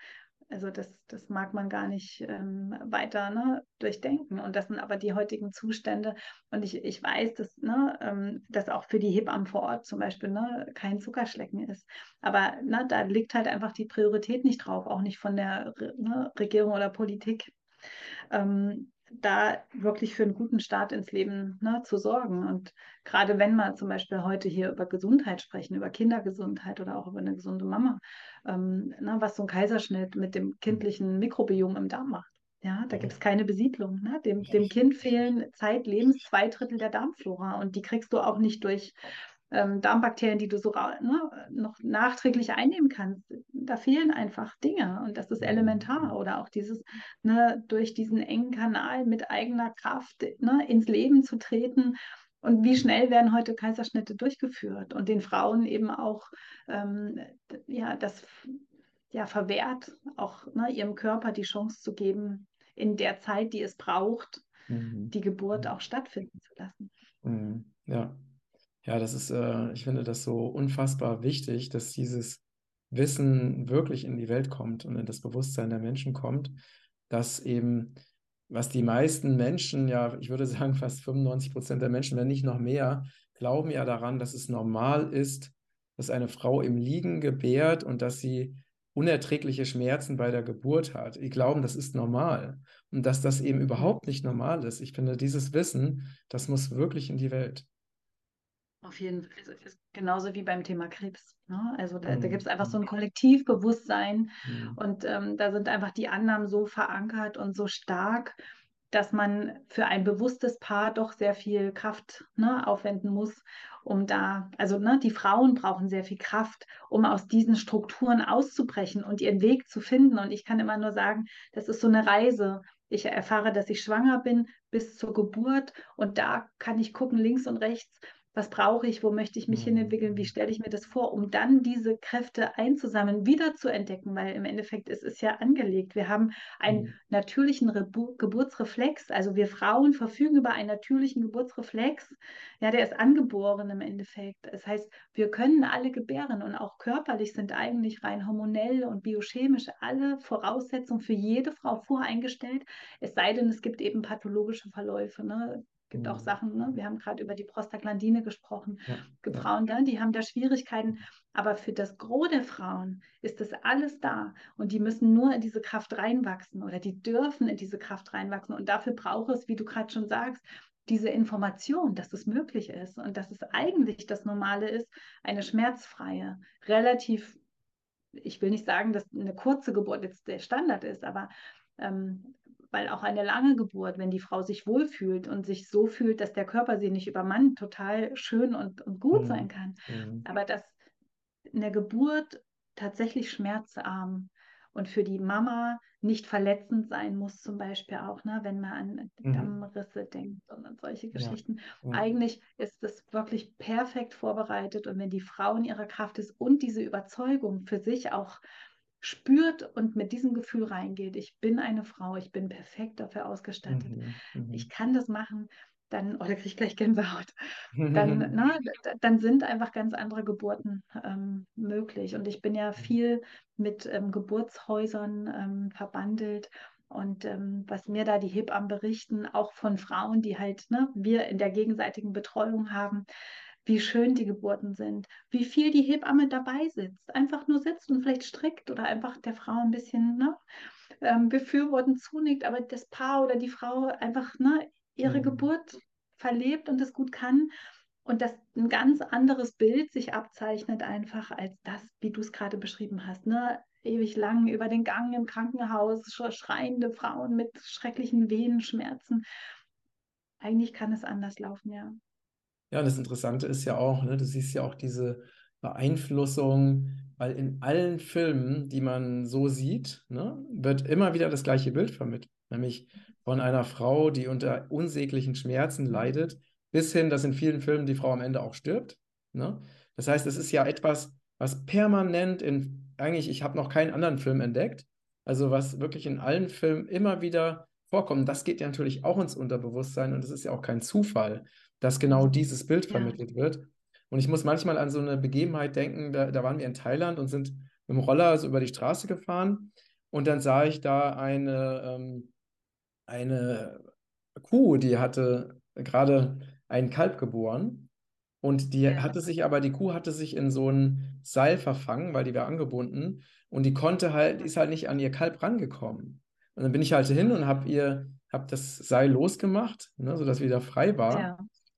also das, das mag man gar nicht ähm, weiter ne, durchdenken. Und das sind aber die heutigen Zustände. Und ich, ich weiß, dass, ne, ähm, dass auch für die Hebammen vor Ort zum Beispiel ne, kein Zuckerschlecken ist. Aber ne, da liegt halt einfach die Priorität nicht drauf, auch nicht von der ne, Regierung oder Politik. Ähm, da wirklich für einen guten Start ins Leben ne, zu sorgen. Und gerade wenn wir zum Beispiel heute hier über Gesundheit sprechen, über Kindergesundheit oder auch über eine gesunde Mama, ähm, na, was so ein Kaiserschnitt mit dem kindlichen Mikrobiom im Darm macht. Ja, da gibt es keine Besiedlung. Ne? Dem, dem Kind fehlen zeitlebens zwei Drittel der Darmflora und die kriegst du auch nicht durch ähm, Darmbakterien, die du so ne, noch nachträglich einnehmen kannst. Da fehlen einfach Dinge und das ist elementar. Oder auch dieses, ne, durch diesen engen Kanal mit eigener Kraft ne, ins Leben zu treten. Und wie schnell werden heute Kaiserschnitte durchgeführt und den Frauen eben auch ähm, ja, das ja, verwehrt, auch ne, ihrem Körper die Chance zu geben, in der Zeit, die es braucht, mhm. die Geburt auch stattfinden zu lassen. Mhm. Ja, ja, das ist, äh, ich finde das so unfassbar wichtig, dass dieses Wissen wirklich in die Welt kommt und in das Bewusstsein der Menschen kommt, dass eben, was die meisten Menschen, ja, ich würde sagen, fast 95 Prozent der Menschen, wenn nicht noch mehr, glauben ja daran, dass es normal ist, dass eine Frau im Liegen gebärt und dass sie unerträgliche Schmerzen bei der Geburt hat. Die glauben, das ist normal und dass das eben überhaupt nicht normal ist. Ich finde, dieses Wissen, das muss wirklich in die Welt. Auf jeden Fall. Also genauso wie beim Thema Krebs. Ne? Also da, mhm. da gibt es einfach so ein Kollektivbewusstsein mhm. und ähm, da sind einfach die Annahmen so verankert und so stark, dass man für ein bewusstes Paar doch sehr viel Kraft ne, aufwenden muss, um da, also ne, die Frauen brauchen sehr viel Kraft, um aus diesen Strukturen auszubrechen und ihren Weg zu finden. Und ich kann immer nur sagen, das ist so eine Reise. Ich erfahre, dass ich schwanger bin bis zur Geburt und da kann ich gucken links und rechts, was brauche ich, wo möchte ich mich mhm. hinentwickeln, wie stelle ich mir das vor, um dann diese Kräfte einzusammeln, wieder zu entdecken, weil im Endeffekt ist es ja angelegt. Wir haben einen mhm. natürlichen Rebu Geburtsreflex, also wir Frauen verfügen über einen natürlichen Geburtsreflex, ja, der ist angeboren im Endeffekt. Das heißt, wir können alle gebären und auch körperlich sind eigentlich rein hormonell und biochemisch alle Voraussetzungen für jede Frau voreingestellt, es sei denn, es gibt eben pathologische Verläufe, ne? Es gibt auch Mhm. Sachen, ne? wir haben gerade über die Prostaglandine gesprochen. Ja, gibt. Frauen, ne? die haben da Schwierigkeiten, aber für das Gros der Frauen ist das alles da und die müssen nur in diese Kraft reinwachsen oder die dürfen in diese Kraft reinwachsen und dafür braucht es, wie du gerade schon sagst, diese Information, dass es möglich ist und dass es eigentlich das Normale ist, eine schmerzfreie, relativ, ich will nicht sagen, dass eine kurze Geburt jetzt der Standard ist, aber ähm, weil auch eine lange Geburt, wenn die Frau sich wohlfühlt und sich so fühlt, dass der Körper sie nicht übermannt, total schön und, und gut Mhm. sein kann. Mhm. Aber dass eine Geburt tatsächlich schmerzarm und für die Mama nicht verletzend sein muss, zum Beispiel auch, ne, wenn man an Mhm. Dammrisse denkt und an solche Ja. Geschichten. Ja. Eigentlich ist es wirklich perfekt vorbereitet und wenn die Frau in ihrer Kraft ist und diese Überzeugung für sich auch spürt und mit diesem Gefühl reingeht, ich bin eine Frau, ich bin perfekt dafür ausgestattet, Mhm. Mhm. ich kann das machen, dann, oh, da kriege ich gleich Gänsehaut, dann, na, d- dann sind einfach ganz andere Geburten ähm, möglich. Und ich bin ja viel mit ähm, Geburtshäusern ähm, verbandelt. Und ähm, was mir da die Hebammen berichten, auch von Frauen, die halt ne, wir in der gegenseitigen Betreuung haben, wie schön die Geburten sind, wie viel die Hebamme dabei sitzt, einfach nur sitzt und vielleicht strickt oder einfach der Frau ein bisschen ne, ähm, befürwortend zunickt, aber das Paar oder die Frau einfach ne, ihre Mhm. Geburt verlebt und es gut kann und dass ein ganz anderes Bild sich abzeichnet einfach als das, wie du es gerade beschrieben hast, ne? Ewig lang über den Gang im Krankenhaus, sch- schreiende Frauen mit schrecklichen Venenschmerzen. Eigentlich kann es anders laufen, ja. Ja, und das Interessante ist ja auch, ne, du siehst ja auch diese Beeinflussung, weil in allen Filmen, die man so sieht, ne, wird immer wieder das gleiche Bild vermittelt, nämlich von einer Frau, die unter unsäglichen Schmerzen leidet, bis hin, dass in vielen Filmen die Frau am Ende auch stirbt. Ne? Das heißt, es ist ja etwas, was permanent in, eigentlich, ich habe noch keinen anderen Film entdeckt, also was wirklich in allen Filmen immer wieder vorkommt. Das geht ja natürlich auch ins Unterbewusstsein und es ist ja auch kein Zufall dass genau dieses Bild Ja. vermittelt wird. Und ich muss manchmal an so eine Begebenheit denken, da, da waren wir in Thailand und sind mit dem Roller so über die Straße gefahren und dann sah ich da eine, ähm, eine Kuh, die hatte gerade ein Kalb geboren und die Ja. hatte sich aber, die Kuh hatte sich in so ein Seil verfangen, weil die war angebunden und die konnte halt, die ist halt nicht an ihr Kalb rangekommen. Und dann bin ich halt hin und habe ihr, habe das Seil losgemacht, ne, sodass wieder frei war. Ja.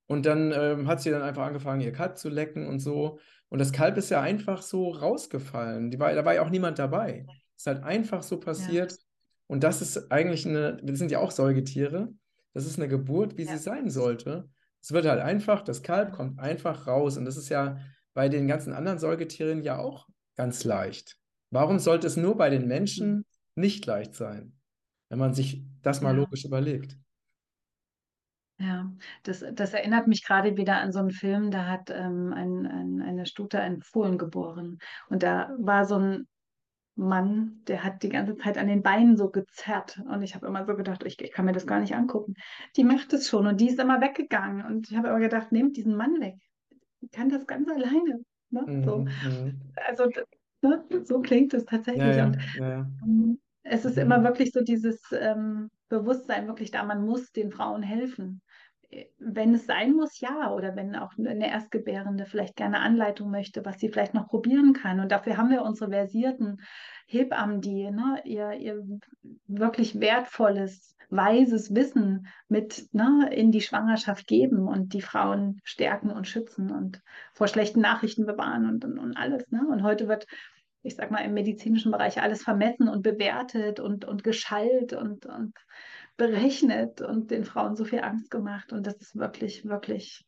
Und dann ähm, hat sie dann einfach angefangen, ihr Kalb zu lecken und so. Und das Kalb ist ja einfach so rausgefallen. Die war, da war ja auch niemand dabei. Ist halt einfach so passiert. Und das ist eigentlich eine, wir sind ja auch Säugetiere. Das ist eine Geburt, wie Ja. sie sein sollte. Es wird halt einfach, das Kalb kommt einfach raus. Und das ist ja bei den ganzen anderen Säugetieren ja auch ganz leicht. Warum sollte es nur bei den Menschen nicht leicht sein, wenn man sich das mal Ja. logisch überlegt? Ja, das, das erinnert mich gerade wieder an so einen Film, da hat ähm, ein, ein, eine Stute einen Fohlen geboren. Und da war so ein Mann, der hat die ganze Zeit an den Beinen so gezerrt. Und ich habe immer so gedacht, ich, ich kann mir das gar nicht angucken. Die macht es schon und die ist immer weggegangen. Und ich habe immer gedacht, nehmt diesen Mann weg. Die kann das ganz alleine. Ne? So. Mhm, mhm. Also ne? so klingt es tatsächlich. ja, Und ja, ja. ähm, es ist Mhm. immer wirklich so dieses ähm, Bewusstsein wirklich da, man muss den Frauen helfen. Wenn es sein muss, ja. Oder wenn auch eine Erstgebärende vielleicht gerne Anleitung möchte, was sie vielleicht noch probieren kann. Und dafür haben wir unsere versierten Hebammen, die ne, ihr, ihr wirklich wertvolles, weises Wissen mit ne, in die Schwangerschaft geben und die Frauen stärken und schützen und vor schlechten Nachrichten bewahren und, und, und alles. Ne? Und heute wird ich sag mal, im medizinischen Bereich alles vermessen und bewertet und, und geschallt und, und berechnet und den Frauen so viel Angst gemacht. Und das ist wirklich, wirklich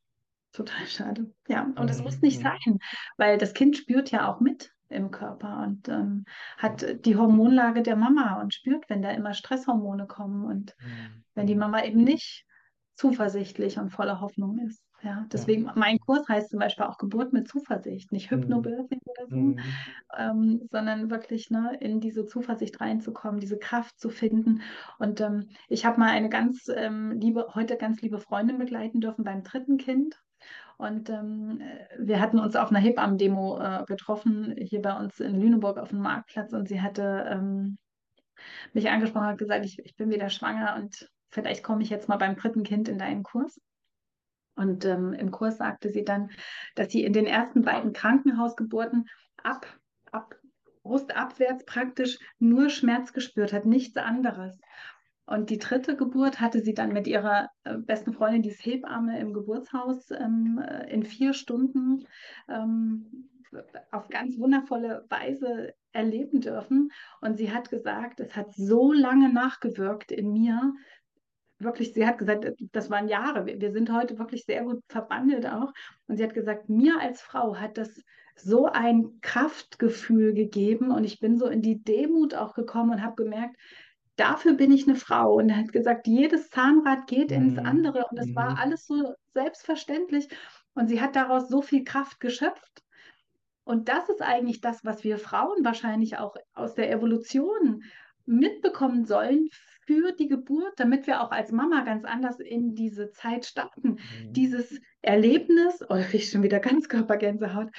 total schade. Ja, und Mhm, muss nicht mhm. sein, weil das Kind spürt ja auch mit im Körper und ähm, hat die Hormonlage der Mama und spürt, wenn da immer Stresshormone kommen und Mhm, wenn die. Mama eben nicht zuversichtlich und voller Hoffnung ist. Ja, deswegen, mein Kurs heißt zum Beispiel auch Geburt mit Zuversicht, nicht Mhm. Hypnobirthing oder so, Mhm. ähm, sondern wirklich ne, in diese Zuversicht reinzukommen, diese Kraft zu finden. Und ähm, ich habe mal eine ganz ähm, liebe, heute ganz liebe Freundin begleiten dürfen beim dritten Kind. Und ähm, wir hatten uns auf einer Hebammen-Demo äh, getroffen, hier bei uns in Lüneburg auf dem Marktplatz. Und sie hatte ähm, mich angesprochen und gesagt, ich, ich bin wieder schwanger und vielleicht komme ich jetzt mal beim dritten Kind in deinen Kurs. Und ähm, im Kurs sagte sie dann, dass sie in den ersten beiden Krankenhausgeburten ab, ab brustabwärts praktisch nur Schmerz gespürt hat, nichts anderes. Und die dritte Geburt hatte sie dann mit ihrer äh, besten Freundin, die ist Hebamme im Geburtshaus, ähm, äh, in vier Stunden ähm, auf ganz wundervolle Weise erleben dürfen. Und sie hat gesagt, es hat so lange nachgewirkt in mir. Wirklich, sie hat gesagt, das waren Jahre. Wir sind heute wirklich sehr gut verbandelt auch. Und sie hat gesagt, mir als Frau hat das so ein Kraftgefühl gegeben und ich bin so in die Demut auch gekommen und habe gemerkt, dafür bin ich eine Frau. Und er hat gesagt, jedes Zahnrad geht ins Mhm. andere und es war Mhm. alles so selbstverständlich. Und sie hat daraus so viel Kraft geschöpft. Und das ist eigentlich das, was wir Frauen wahrscheinlich auch aus der Evolution mitbekommen sollen für die Geburt, damit wir auch als Mama ganz anders in diese Zeit starten. Mhm. Dieses Erlebnis, oh, ich schon wieder ganz Körpergänsehaut,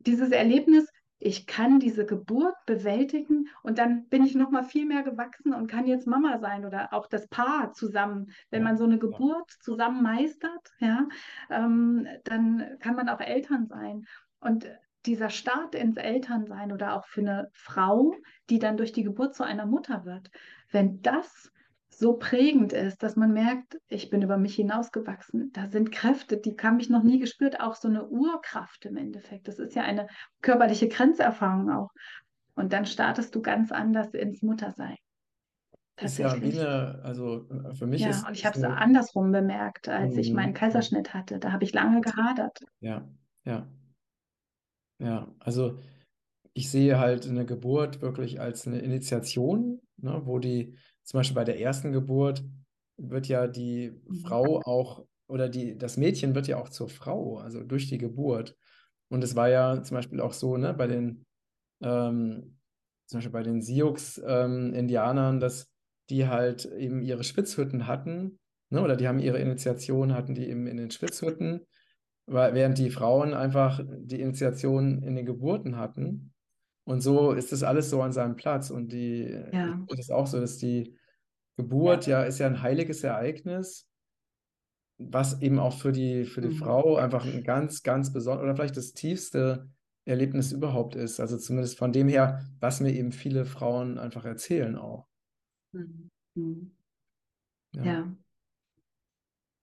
dieses Erlebnis, ich kann diese Geburt bewältigen und dann bin ich noch mal viel mehr gewachsen und kann jetzt Mama sein oder auch das Paar zusammen. Wenn Ja, man so eine ja. Geburt zusammen meistert, ja, ähm, dann kann man auch Eltern sein. Und dieser Start ins Elternsein oder auch für eine Frau, die dann durch die Geburt zu einer Mutter wird, wenn das so prägend ist, dass man merkt, ich bin über mich hinausgewachsen. Da sind Kräfte, die habe ich noch nie gespürt, auch so eine Urkraft im Endeffekt. Das ist ja eine körperliche Grenzerfahrung auch. Und dann startest du ganz anders ins Muttersein. Ist ja wie eine, also äh, für mich Ja, ist, und ich habe es andersrum bemerkt, als ich meinen Mhm. Kaiserschnitt hatte. Da habe ich lange gehadert. ja, ja, ja. Also ich sehe halt eine Geburt wirklich als eine Initiation, ne, wo die, zum Beispiel bei der ersten Geburt wird ja die. Frau auch, oder die, das Mädchen wird ja auch zur Frau, also durch die Geburt. Und es war ja zum Beispiel auch so, ne, bei den, ähm, zum Beispiel bei den Sioux-Indianern, dass die halt eben ihre Spitzhütten hatten, ne, oder die haben ihre Initiation, hatten die eben in den Spitzhütten, weil, während die Frauen einfach die Initiation in den Geburten hatten. Und so ist das alles so an seinem Platz. Und die, Ja. das auch so, dass die Geburt ja ist ja ein heiliges Ereignis, was eben auch für die, für die Mhm. Frau einfach ein ganz, ganz besonderes oder vielleicht das tiefste Erlebnis überhaupt ist. Also zumindest von dem her, was mir eben viele Frauen einfach erzählen auch. Mhm. Mhm. Ja. Ja.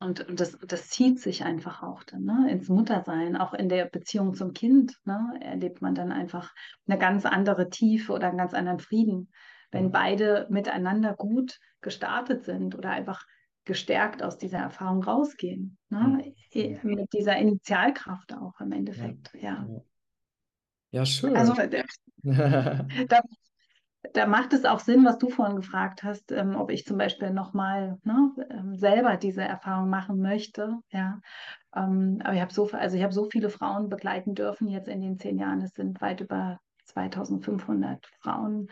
Und, und das, das zieht sich einfach auch dann, ne, ins Muttersein, auch in der Beziehung zum Kind, ne, erlebt man dann einfach eine ganz andere Tiefe oder einen ganz anderen Frieden, wenn Ja. beide miteinander gut gestartet sind oder einfach gestärkt aus dieser Erfahrung rausgehen, ne, Mhm. mit dieser Initialkraft auch im Endeffekt, ja. Ja. Ja, schön. Also da, da macht es auch Sinn, was du vorhin gefragt hast, ähm, ob ich zum Beispiel nochmal ne, ähm, selber diese Erfahrung machen möchte. Ja. Ähm, aber ich habe so, also habe so viele Frauen begleiten dürfen jetzt in den zehn Jahren. Es sind weit über 2500 Frauen.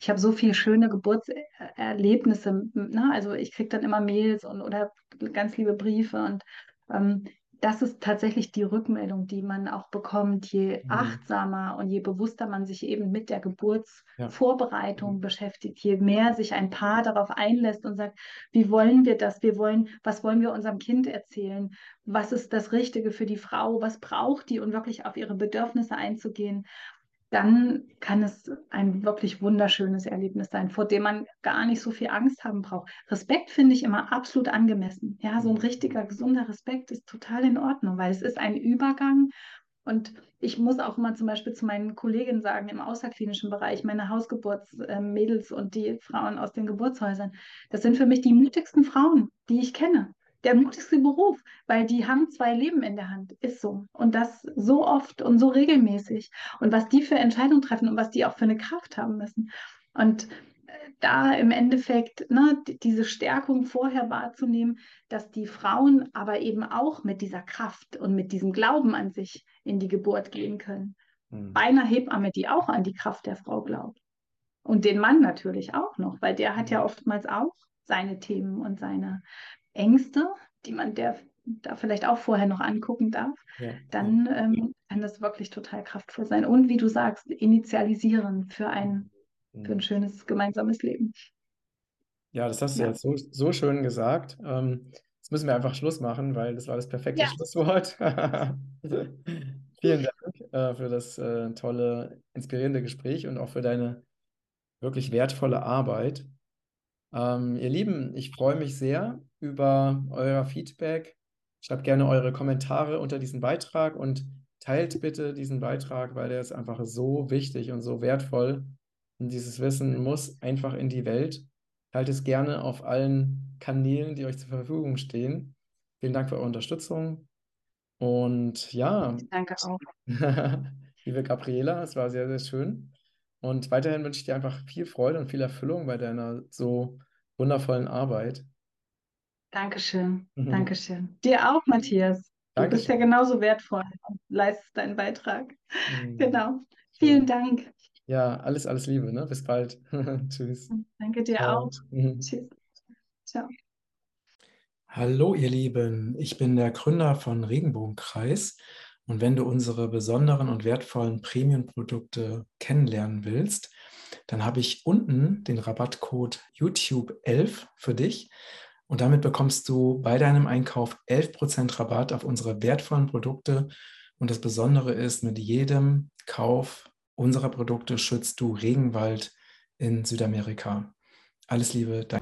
Ich habe so viele schöne Geburtserlebnisse. Ne? Also ich kriege dann immer Mails und oder ganz liebe Briefe und ähm, das ist tatsächlich die Rückmeldung, die man auch bekommt, je Mhm. achtsamer und je bewusster man sich eben mit der Ja. Geburtsvorbereitung beschäftigt, je mehr sich ein Paar darauf einlässt und sagt, wie wollen wir das? Wir wollen, was wollen wir unserem Kind erzählen? Was ist das Richtige für die Frau? Was braucht die? Und wirklich auf ihre Bedürfnisse einzugehen, dann kann es ein wirklich wunderschönes Erlebnis sein, vor dem man gar nicht so viel Angst haben braucht. Respekt finde ich immer absolut angemessen. Ja, so ein richtiger, gesunder Respekt ist total in Ordnung, weil es ist ein Übergang. Und ich muss auch immer zum Beispiel zu meinen Kolleginnen sagen, im außerklinischen Bereich, meine Hausgeburtsmädels und die Frauen aus den Geburtshäusern, das sind für mich die mutigsten Frauen, die ich kenne. Der mutigste Beruf, weil die haben zwei Leben in der Hand, ist so. Und das so oft und so regelmäßig. Und was die für Entscheidungen treffen und was die auch für eine Kraft haben müssen. Und äh, da im Endeffekt ne, diese Stärkung vorher wahrzunehmen, dass die Frauen aber eben auch mit dieser Kraft und mit diesem Glauben an sich in die Geburt gehen können. Mhm. Bei einer Hebamme, die auch an die Kraft der Frau glaubt. Und den Mann natürlich auch noch, weil der hat ja oftmals auch seine Themen und seine Ängste, die man der da vielleicht auch vorher noch angucken darf, Ja. dann ähm, kann das wirklich total kraftvoll sein. Und wie du sagst, initialisieren für ein, für ein Mhm. schönes gemeinsames Leben. Ja, das hast du Ja. jetzt so, so schön gesagt. Ähm, Jetzt müssen wir einfach Schluss machen, weil das war das perfekte Ja. Schlusswort. Vielen Dank äh, für das äh, tolle, inspirierende Gespräch und auch für deine wirklich wertvolle Arbeit. Ähm, ihr Lieben, ich freue mich sehr über euer Feedback. Schreibt gerne eure Kommentare unter diesen Beitrag und teilt bitte diesen Beitrag, weil der ist einfach so wichtig und so wertvoll. Und dieses Wissen muss einfach in die Welt. Teilt es gerne auf allen Kanälen, die euch zur Verfügung stehen. Vielen Dank für eure Unterstützung. Und ja, Danke auch. liebe Gabriela, es war sehr, sehr schön. Und weiterhin wünsche ich dir einfach viel Freude und viel Erfüllung bei deiner so wundervollen Arbeit. Dankeschön. Mhm. Dankeschön. Dir auch, Matthias. Du bist ja Dankeschön. genauso wertvoll und leistest deinen Beitrag. Mhm. Genau. Schön. Vielen Dank. Ja, alles, alles Liebe, ne? Bis bald. Tschüss. Danke dir Ciao. auch. Mhm. Tschüss. Ciao. Hallo ihr Lieben, ich bin der Gründer von Regenbogenkreis und wenn du unsere besonderen und wertvollen Premium-Produkte kennenlernen willst, dann habe ich unten den Rabattcode YouTube11 für dich und damit bekommst du bei deinem Einkauf 11% Rabatt auf unsere wertvollen Produkte und das Besondere ist, mit jedem Kauf unserer Produkte schützt du Regenwald in Südamerika. Alles Liebe, dein